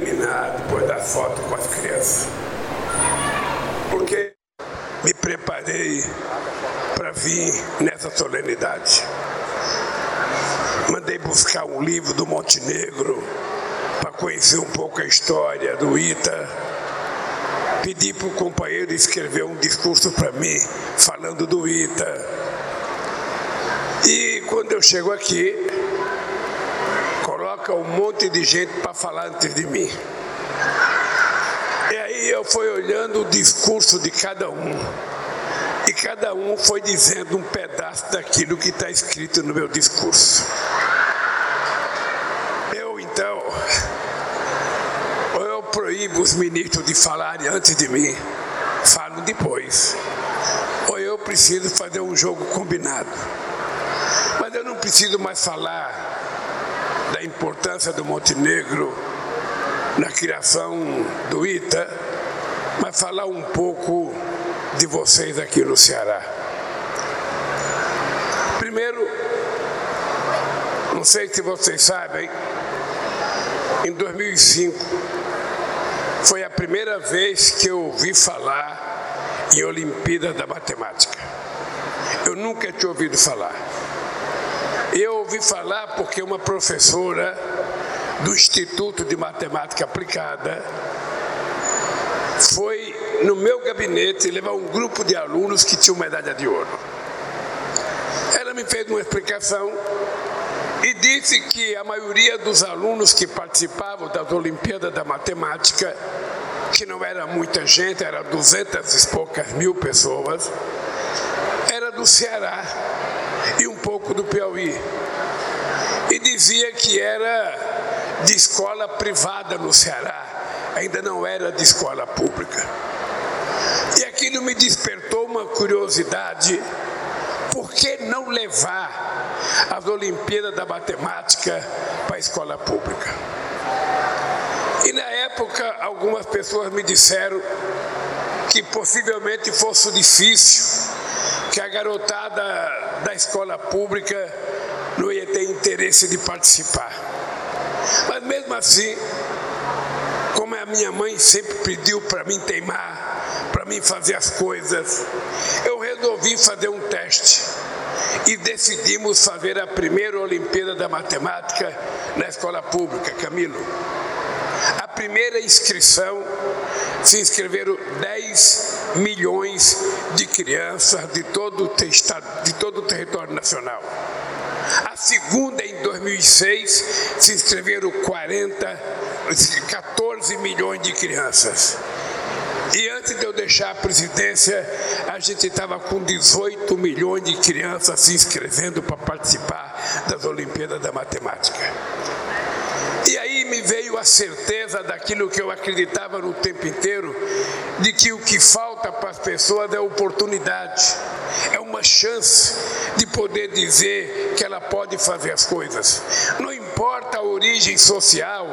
terminar depois da foto com as crianças. Porque me preparei para vir nessa solenidade. Mandei buscar um livro do Montenegro para conhecer um pouco a história do Ita. Pedi para o companheiro escrever um discurso para mim falando do Ita. E quando eu chego aqui, coloca um monte de gente para falar antes de mim. E aí eu fui olhando o discurso de cada um. E cada um foi dizendo um pedaço daquilo que está escrito no meu discurso. Eu então, ou eu proíbo os ministros de falarem antes de mim, falo depois. Ou eu preciso fazer um jogo combinado. Mas eu não preciso mais falar importância do Montenegro na criação do ITA, mas falar um pouco de vocês aqui no Ceará. Primeiro, não sei se vocês sabem, em 2005 foi a primeira vez que eu ouvi falar em Olimpíada da Matemática. Eu nunca tinha ouvido falar. Eu ouvi falar porque uma professora do Instituto de Matemática Aplicada foi no meu gabinete levar um grupo de alunos que tinham medalha de ouro. Ela me fez uma explicação e disse que a maioria dos alunos que participavam das Olimpíadas da Matemática, que não era muita gente, era duzentas e poucas mil pessoas, era do Ceará e um pouco do Piauí. E dizia que era de escola privada no Ceará, ainda não era de escola pública. E aquilo me despertou uma curiosidade. Por que não levar as Olimpíadas da Matemática para a escola pública? E na época, algumas pessoas me disseram que possivelmente fosse difícil, que a garotada da escola pública não ia ter interesse de participar. Mas mesmo assim, como a minha mãe sempre pediu para mim teimar, para mim fazer as coisas, eu resolvi fazer um teste e decidimos fazer a primeira Olimpíada da Matemática na escola pública, Camilo. A primeira inscrição se inscreveram 10 milhões de crianças de todo o, estado, de todo o território nacional. A segunda, em 2006, se inscreveram 40, 14 milhões de crianças. E antes de eu deixar a presidência, a gente estava com 18 milhões de crianças se inscrevendo para participar das Olimpíadas da Matemática. E aí me veio a certeza daquilo que eu acreditava no tempo inteiro, de que o que falta para as pessoas é oportunidade, é uma chance de poder dizer que ela pode fazer as coisas. Não importa a origem social,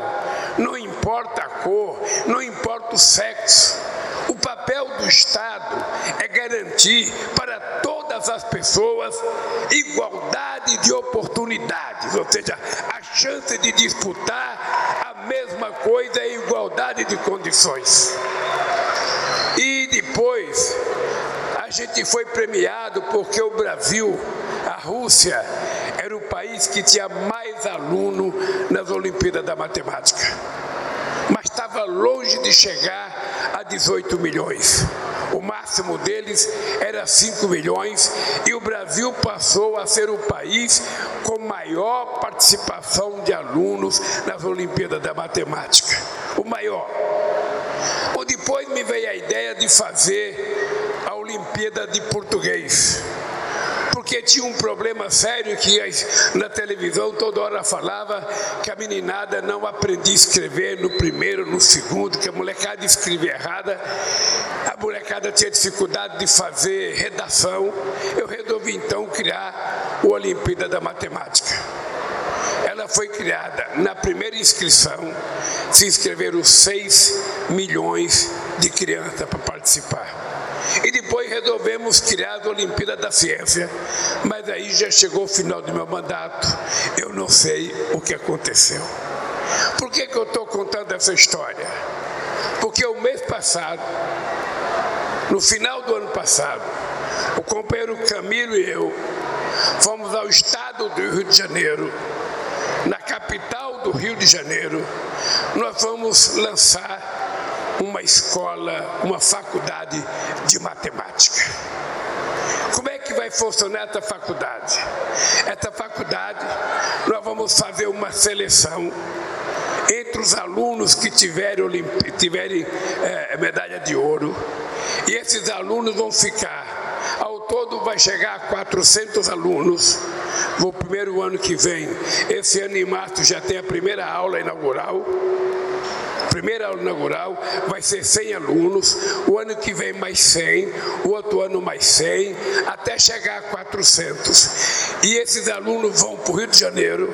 não importa a cor, não importa o sexo. O papel do Estado é garantir para todas as pessoas igualdade de oportunidades, ou seja, a chance de disputar a mesma coisa em igualdade de condições. E depois, a gente foi premiado porque o Brasil, a Rússia, era o país que tinha mais aluno nas Olimpíadas da Matemática. Mas estava longe de chegar a 18 milhões. O máximo deles era 5 milhões e o Brasil passou a ser o país com maior participação de alunos nas Olimpíadas da Matemática. O maior. Ou depois me veio a ideia de fazer a Olimpíada de Português porque tinha um problema sério que na televisão toda hora falava que a meninada não aprendia a escrever no primeiro, no segundo, que a molecada escrevia errada, a molecada tinha dificuldade de fazer redação. Eu resolvi então criar o Olimpíada da Matemática. Foi criada na primeira inscrição, se inscreveram 6 milhões de crianças para participar. E depois resolvemos criar a Olimpíada da Ciência. Mas aí já chegou o final do meu mandato. Eu não sei o que aconteceu. Por que, que eu estou contando essa história? Porque o mês passado, no final do ano passado, o companheiro Camilo e eu fomos ao estado do Rio de Janeiro, do Rio de Janeiro, nós vamos lançar uma escola, uma faculdade de matemática. Como é que vai funcionar essa faculdade? Essa faculdade, nós vamos fazer uma seleção entre os alunos que tiverem, tiverem é, medalha de ouro, e esses alunos vão ficar, ao todo vai chegar a 400 alunos, no primeiro ano que vem. Esse ano em março já tem a primeira aula inaugural, primeira aula inaugural vai ser 100 alunos, o ano que vem mais 100, o outro ano mais 100, até chegar a 400. E esses alunos vão para o Rio de Janeiro,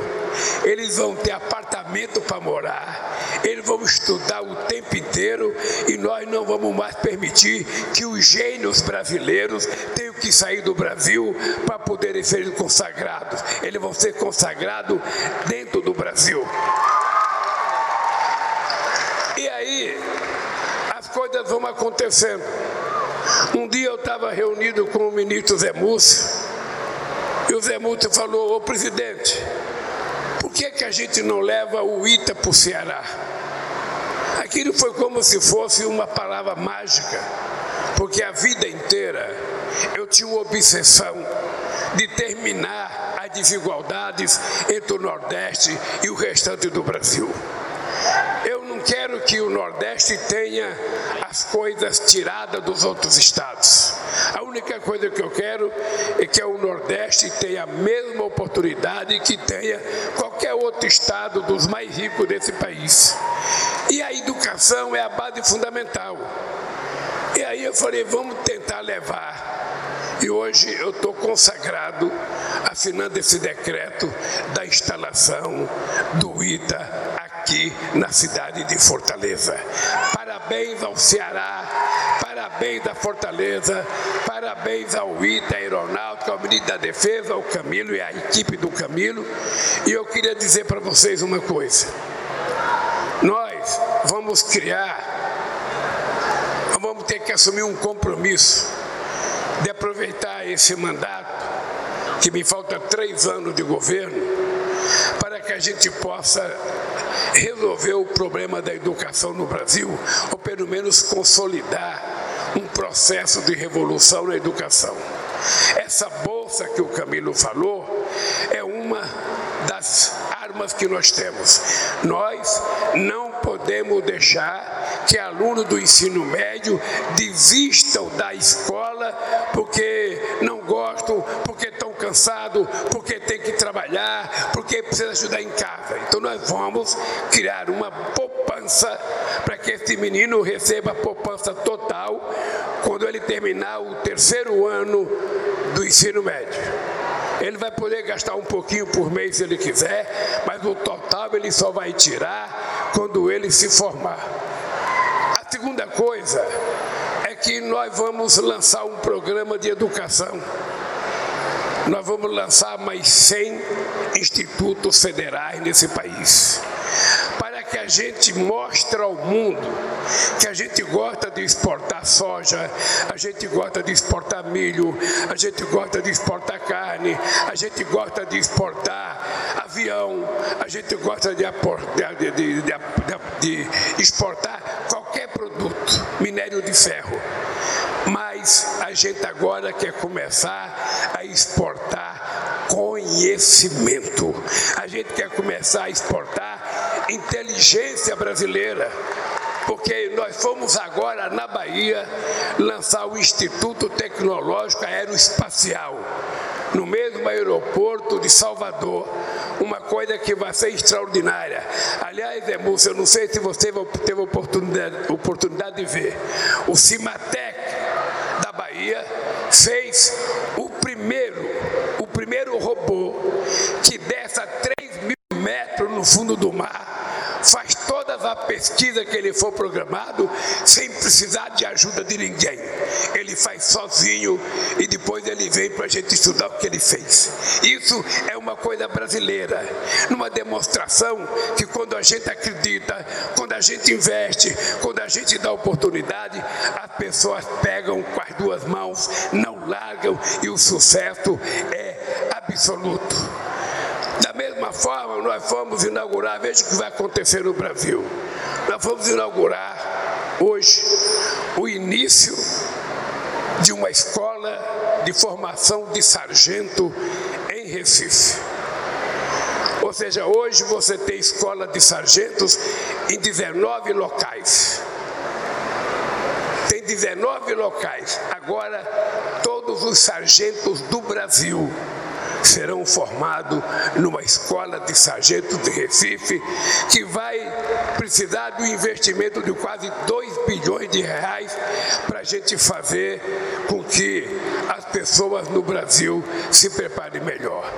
eles vão ter apartamento para morar, eles vão estudar o tempo inteiro e nós não vamos mais permitir que os gênios brasileiros tenham que sair do Brasil para poderem ser consagrados. Eles vão ser consagrados dentro do Brasil. E aí, as coisas vão acontecendo. Um dia eu estava reunido com o ministro Zé Múcio, e o Zé Múcio falou, ô presidente, por que, que a gente não leva o ITA para o Ceará? Aquilo foi como se fosse uma palavra mágica, porque a vida inteira eu tinha uma obsessão de terminar as desigualdades entre o Nordeste e o restante do Brasil. Não quero que o Nordeste tenha as coisas tiradas dos outros estados. A única coisa que eu quero é que o Nordeste tenha a mesma oportunidade que tenha qualquer outro estado dos mais ricos desse país. E a educação é a base fundamental. E aí eu falei, vamos tentar levar e hoje eu estou consagrado, assinando esse decreto da instalação do ITA aqui na cidade de Fortaleza. Parabéns ao Ceará, parabéns à Fortaleza, parabéns ao ITA Aeronáutico, ao Ministro da Defesa, ao Camilo e à equipe do Camilo. E eu queria dizer para vocês uma coisa. Nós vamos criar, vamos ter que assumir um compromisso de aproveitar esse mandato, que me falta três anos de governo, para que a gente possa resolver o problema da educação no Brasil, ou pelo menos consolidar um processo de revolução na educação. Essa bolsa que o Camilo falou é uma das armas que nós temos. Nós não podemos deixar que alunos do ensino médio desistam da escola porque não gostam, porque estão cansados, porque tem que trabalhar, precisa ajudar em casa. Então nós vamos criar uma poupança para que esse menino receba a poupança total quando ele terminar o terceiro ano do ensino médio. Ele vai poder gastar um pouquinho por mês se ele quiser, mas o total ele só vai tirar quando ele se formar. A segunda coisa é que nós vamos lançar um programa de educação. Nós vamos lançar mais 100 institutos federais nesse país que a gente mostra ao mundo que a gente gosta de exportar soja, a gente gosta de exportar milho, a gente gosta de exportar carne, a gente gosta de exportar avião, a gente gosta de, de, de, de exportar qualquer produto, minério de ferro. Mas a gente agora quer começar a exportar conhecimento. A gente quer começar a exportar inteligência brasileira. Porque nós fomos agora na Bahia lançar o Instituto Tecnológico Aeroespacial, no mesmo aeroporto de Salvador, uma coisa que vai ser extraordinária. Aliás, Emúcio, eu não sei se você teve oportunidade, oportunidade de ver, o Cimatec da Bahia fez o primeiro, o primeiro robô que desce a 3 mil metros no fundo do mar, faz todas as pesquisa ele for programado sem precisar de ajuda de ninguém. Ele faz sozinho e depois ele vem para a gente estudar o que ele fez. Isso é uma coisa brasileira, numa demonstração que quando a gente acredita, quando a gente investe, quando a gente dá oportunidade, as pessoas pegam com as duas mãos, não largam e o sucesso é absoluto. Da mesma forma, nós fomos inaugurar, veja o que vai acontecer no Brasil. Nós vamos inaugurar hoje o início de uma escola de formação de sargento em Recife. Ou seja, hoje você tem escola de sargentos em 19 locais. Tem 19 locais. Agora, todos os sargentos do Brasil serão formados numa escola de sargento de Recife, que vai precisar do investimento de quase 2 bilhões de reais para a gente fazer com que as pessoas no Brasil se preparem melhor.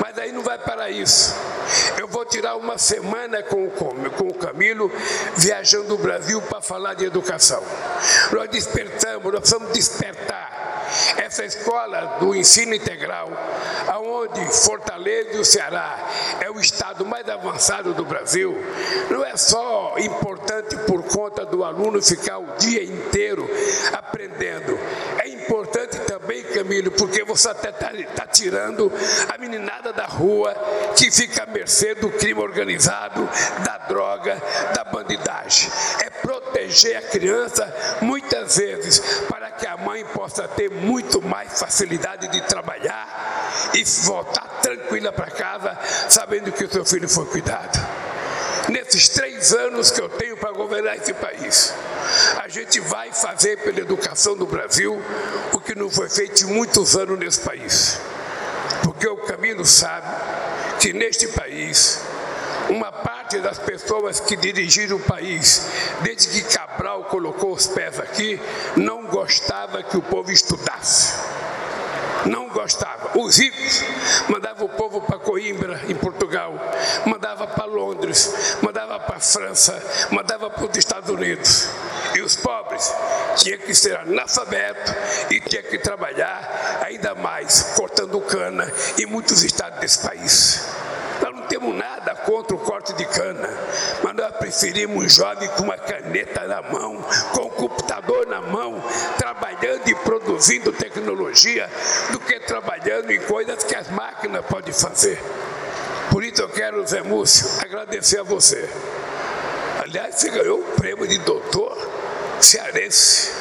Mas aí não vai para isso. Eu vou tirar uma semana com o Camilo viajando o Brasil para falar de educação. Nós despertamos, nós precisamos despertar essa escola do ensino integral, aonde Fortaleza e o Ceará é o estado mais avançado do Brasil, não é só importante por conta do aluno ficar o dia inteiro aprendendo, é importante também, Camilo, porque você até está tá tirando a meninada da rua que fica à mercê do crime organizado, da droga, da bandidagem. É proteger a criança muitas vezes para que a mãe possa ter muito mais facilidade de trabalhar e voltar tranquila para casa, sabendo que o seu filho foi cuidado. Nesses três anos que eu tenho para governar esse país, a gente vai fazer pela educação do Brasil o que não foi feito em muitos anos nesse país. Porque o Camilo sabe que neste país, uma parte das pessoas que dirigiram o país, desde que Cabral colocou os pés aqui, não gostava que o povo estudasse não gostava. Os ricos mandavam o povo para Coimbra, em Portugal, mandava para Londres, mandava para França, mandava para os Estados Unidos. E os pobres tinham que ser analfabetos e tinham que trabalhar ainda mais, cortando cana em muitos estados desse país temos nada contra o corte de cana, mas nós preferimos jovem com uma caneta na mão, com um computador na mão, trabalhando e produzindo tecnologia, do que trabalhando em coisas que as máquinas podem fazer. Por isso eu quero, Zé Múcio, agradecer a você. Aliás, você ganhou o prêmio de doutor cearense.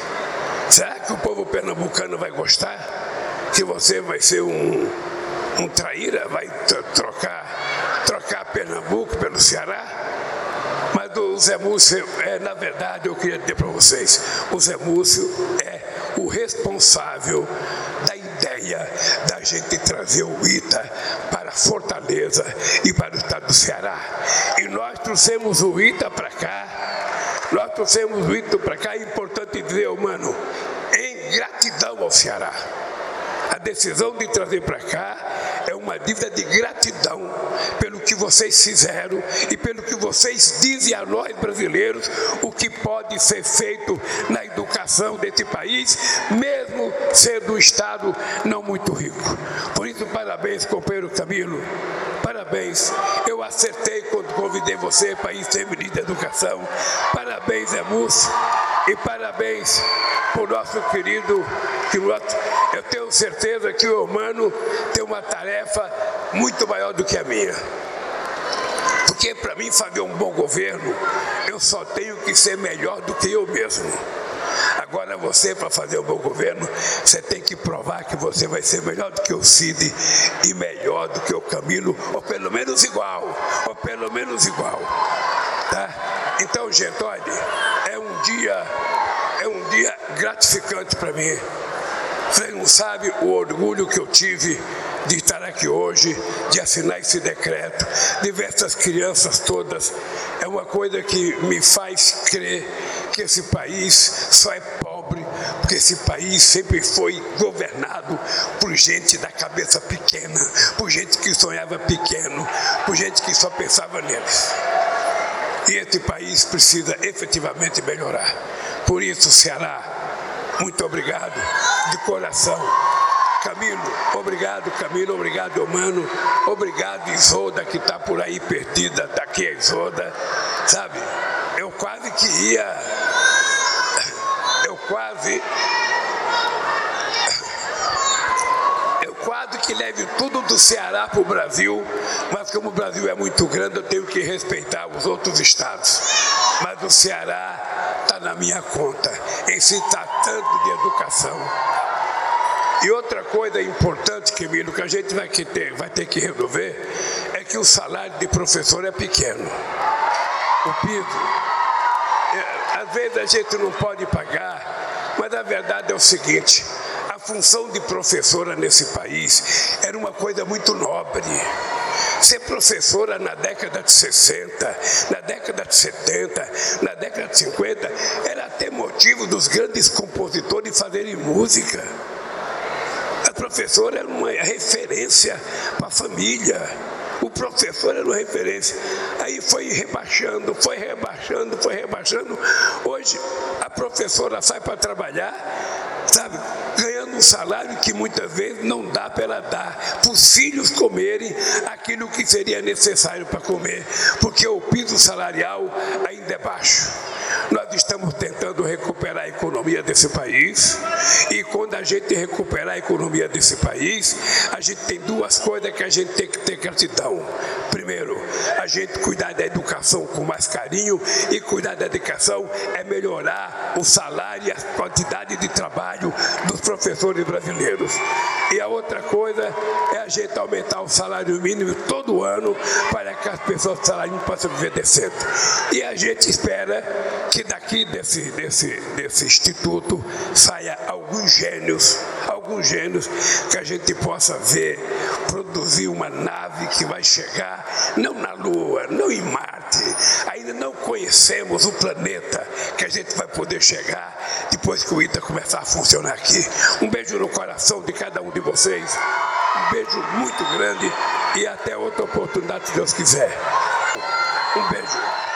Será que o povo pernambucano vai gostar? Que você vai ser um, um traíra, vai trocar trocar Pernambuco pelo Ceará. Mas o Zé Múcio, é, na verdade, eu queria dizer para vocês: o Zé Múcio o responsável da ideia da gente trazer o ITA para Fortaleza e para o estado do Ceará. E nós trouxemos o ITA para cá, nós trouxemos o ITA para cá, é importante dizer, mano, em gratidão ao Ceará. A decisão de trazer para cá é uma dívida de gratidão pelo que vocês fizeram e pelo que vocês dizem a nós brasileiros o que pode ser feito na educação desse país, mesmo sendo um Estado não muito rico. Por isso, parabéns, companheiro Camilo. Parabéns. Eu acertei quando convidei você para ir ser ministro da Educação. Parabéns, Emus. E parabéns para o nosso querido piloto. Eu tenho certeza que o humano tem uma tarefa muito maior do que a minha. Porque para mim fazer um bom governo, eu só tenho que ser melhor do que eu mesmo. Agora você, para fazer um bom governo, você tem que provar que você vai ser melhor do que o Cid e melhor do que o Camilo, ou pelo menos igual, ou pelo menos igual. Tá? Então, gente, olha, é um dia, é um dia gratificante para mim. Você não sabe o orgulho que eu tive de estar aqui hoje, de assinar esse decreto, de ver essas crianças todas. É uma coisa que me faz crer que esse país só é pobre porque esse país sempre foi governado por gente da cabeça pequena, por gente que sonhava pequeno, por gente que só pensava neles. E este país precisa efetivamente melhorar. Por isso, Ceará, muito obrigado de coração. Camilo, obrigado, Camilo, obrigado, Mano, obrigado, Isolda, que está por aí perdida, está aqui a Isolda, sabe? Eu quase que ia, quase que leve tudo do Ceará para o Brasil, mas como o Brasil é muito grande, eu tenho que respeitar os outros estados. Mas o Ceará está na minha conta, em se tratando de educação. E outra coisa importante, Camilo, que a gente vai ter, vai ter que resolver, é que o salário de professor é pequeno. O piso. É, às vezes a gente não pode pagar, mas a verdade é o seguinte: função de professora nesse país era uma coisa muito nobre. Ser professora na década de 60, na década de 70, na década de 50, era até motivo dos grandes compositores fazerem música. A professora era uma referência para a família. O professor era uma referência. Aí foi rebaixando, foi rebaixando, foi rebaixando. Hoje a professora sai para trabalhar, sabe, ganhando um salário que muitas vezes não dá para ela dar, para os filhos comerem aquilo que seria necessário para comer, porque o piso salarial ainda é baixo. Nós estamos tentando recuperar a economia desse país, e quando a gente recuperar a economia desse país, a gente tem duas coisas que a gente tem que ter gratidão. Primeiro, a gente cuidar da educação com mais carinho, e cuidar da educação é melhorar o salário e a quantidade de trabalho dos professores brasileiros. E a outra coisa é a gente aumentar o salário mínimo todo ano para que as pessoas do salário possam viver decente. E a gente espera que daqui desse, desse, desse instituto saia alguns gênios, alguns gênios que a gente possa ver produzir uma nave que vai chegar não na Lua, não em Marte. Ainda não conhecemos o planeta que a gente vai poder chegar depois que o ITA começar a funcionar aqui. Um beijo no coração de cada um de vocês. Um beijo muito grande e até outra oportunidade, se Deus quiser. Um beijo.